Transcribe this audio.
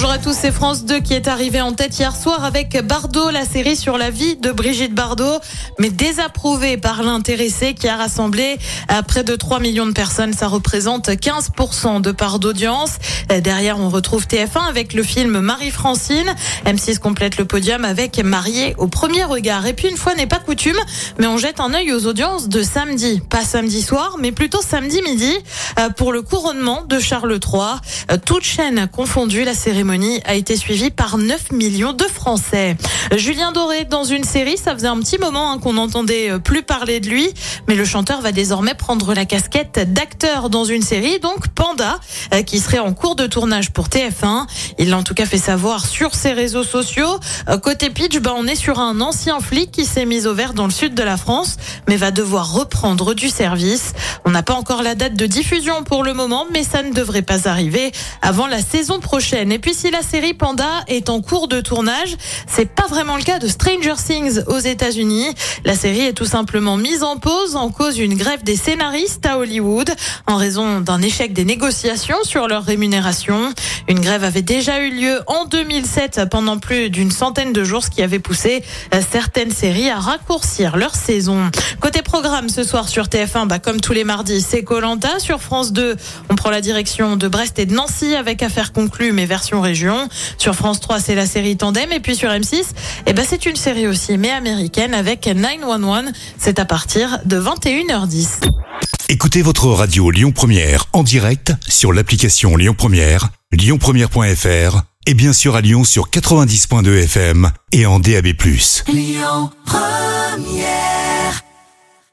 Bonjour à tous, c'est France 2 qui est arrivé en tête hier soir avec Bardot, la série sur la vie de Brigitte Bardot, mais désapprouvée par l'intéressé qui a rassemblé à près de 3 millions de personnes. Ça représente 15% de part d'audience. Derrière, on retrouve TF1 avec le film Marie-Francine. M6 complète le podium avec Marié au premier regard. Et puis, une fois n'est pas coutume, mais on jette un œil aux audiences de samedi. Pas samedi soir, mais plutôt samedi midi euh, pour le couronnement de Charles III. Euh, Toute chaîne confondue, la série a été suivie par 9 millions de Français. Julien Doré dans une série, ça faisait un petit moment hein, qu'on n'entendait euh, plus parler de lui, mais le chanteur va désormais prendre la casquette d'acteur dans une série, donc Panda, euh, qui serait en cours de tournage pour TF1. Il l'a en tout cas fait savoir sur ses réseaux sociaux. Euh, côté pitch, bah, on est sur un ancien flic qui s'est mis au vert dans le sud de la France, mais va devoir reprendre du service. On n'a pas encore la date de diffusion pour le moment, mais ça ne devrait pas arriver avant la saison prochaine. Et puis si la série Panda est en cours de tournage, c'est pas vraiment le cas de Stranger Things aux États-Unis. La série est tout simplement mise en pause en cause d'une grève des scénaristes à Hollywood en raison d'un échec des négociations sur leur rémunération. Une grève avait déjà eu lieu en 2007 pendant plus d'une centaine de jours, ce qui avait poussé certaines séries à raccourcir leur saison. Côté programme ce soir sur TF1, bah, comme tous les mardis, c'est Colanta. Sur France 2, on prend la direction de Brest et de Nancy avec affaires conclues, mais version région. Sur France 3, c'est la série Tandem. Et puis sur M6, eh ben, c'est une série aussi, mais américaine avec 911. C'est à partir de 21h10. Écoutez votre radio Lyon Première en direct sur l'application Lyon Première, lyonpremière.fr et bien sûr à Lyon sur 90.2 FM et en DAB+. Lyon Première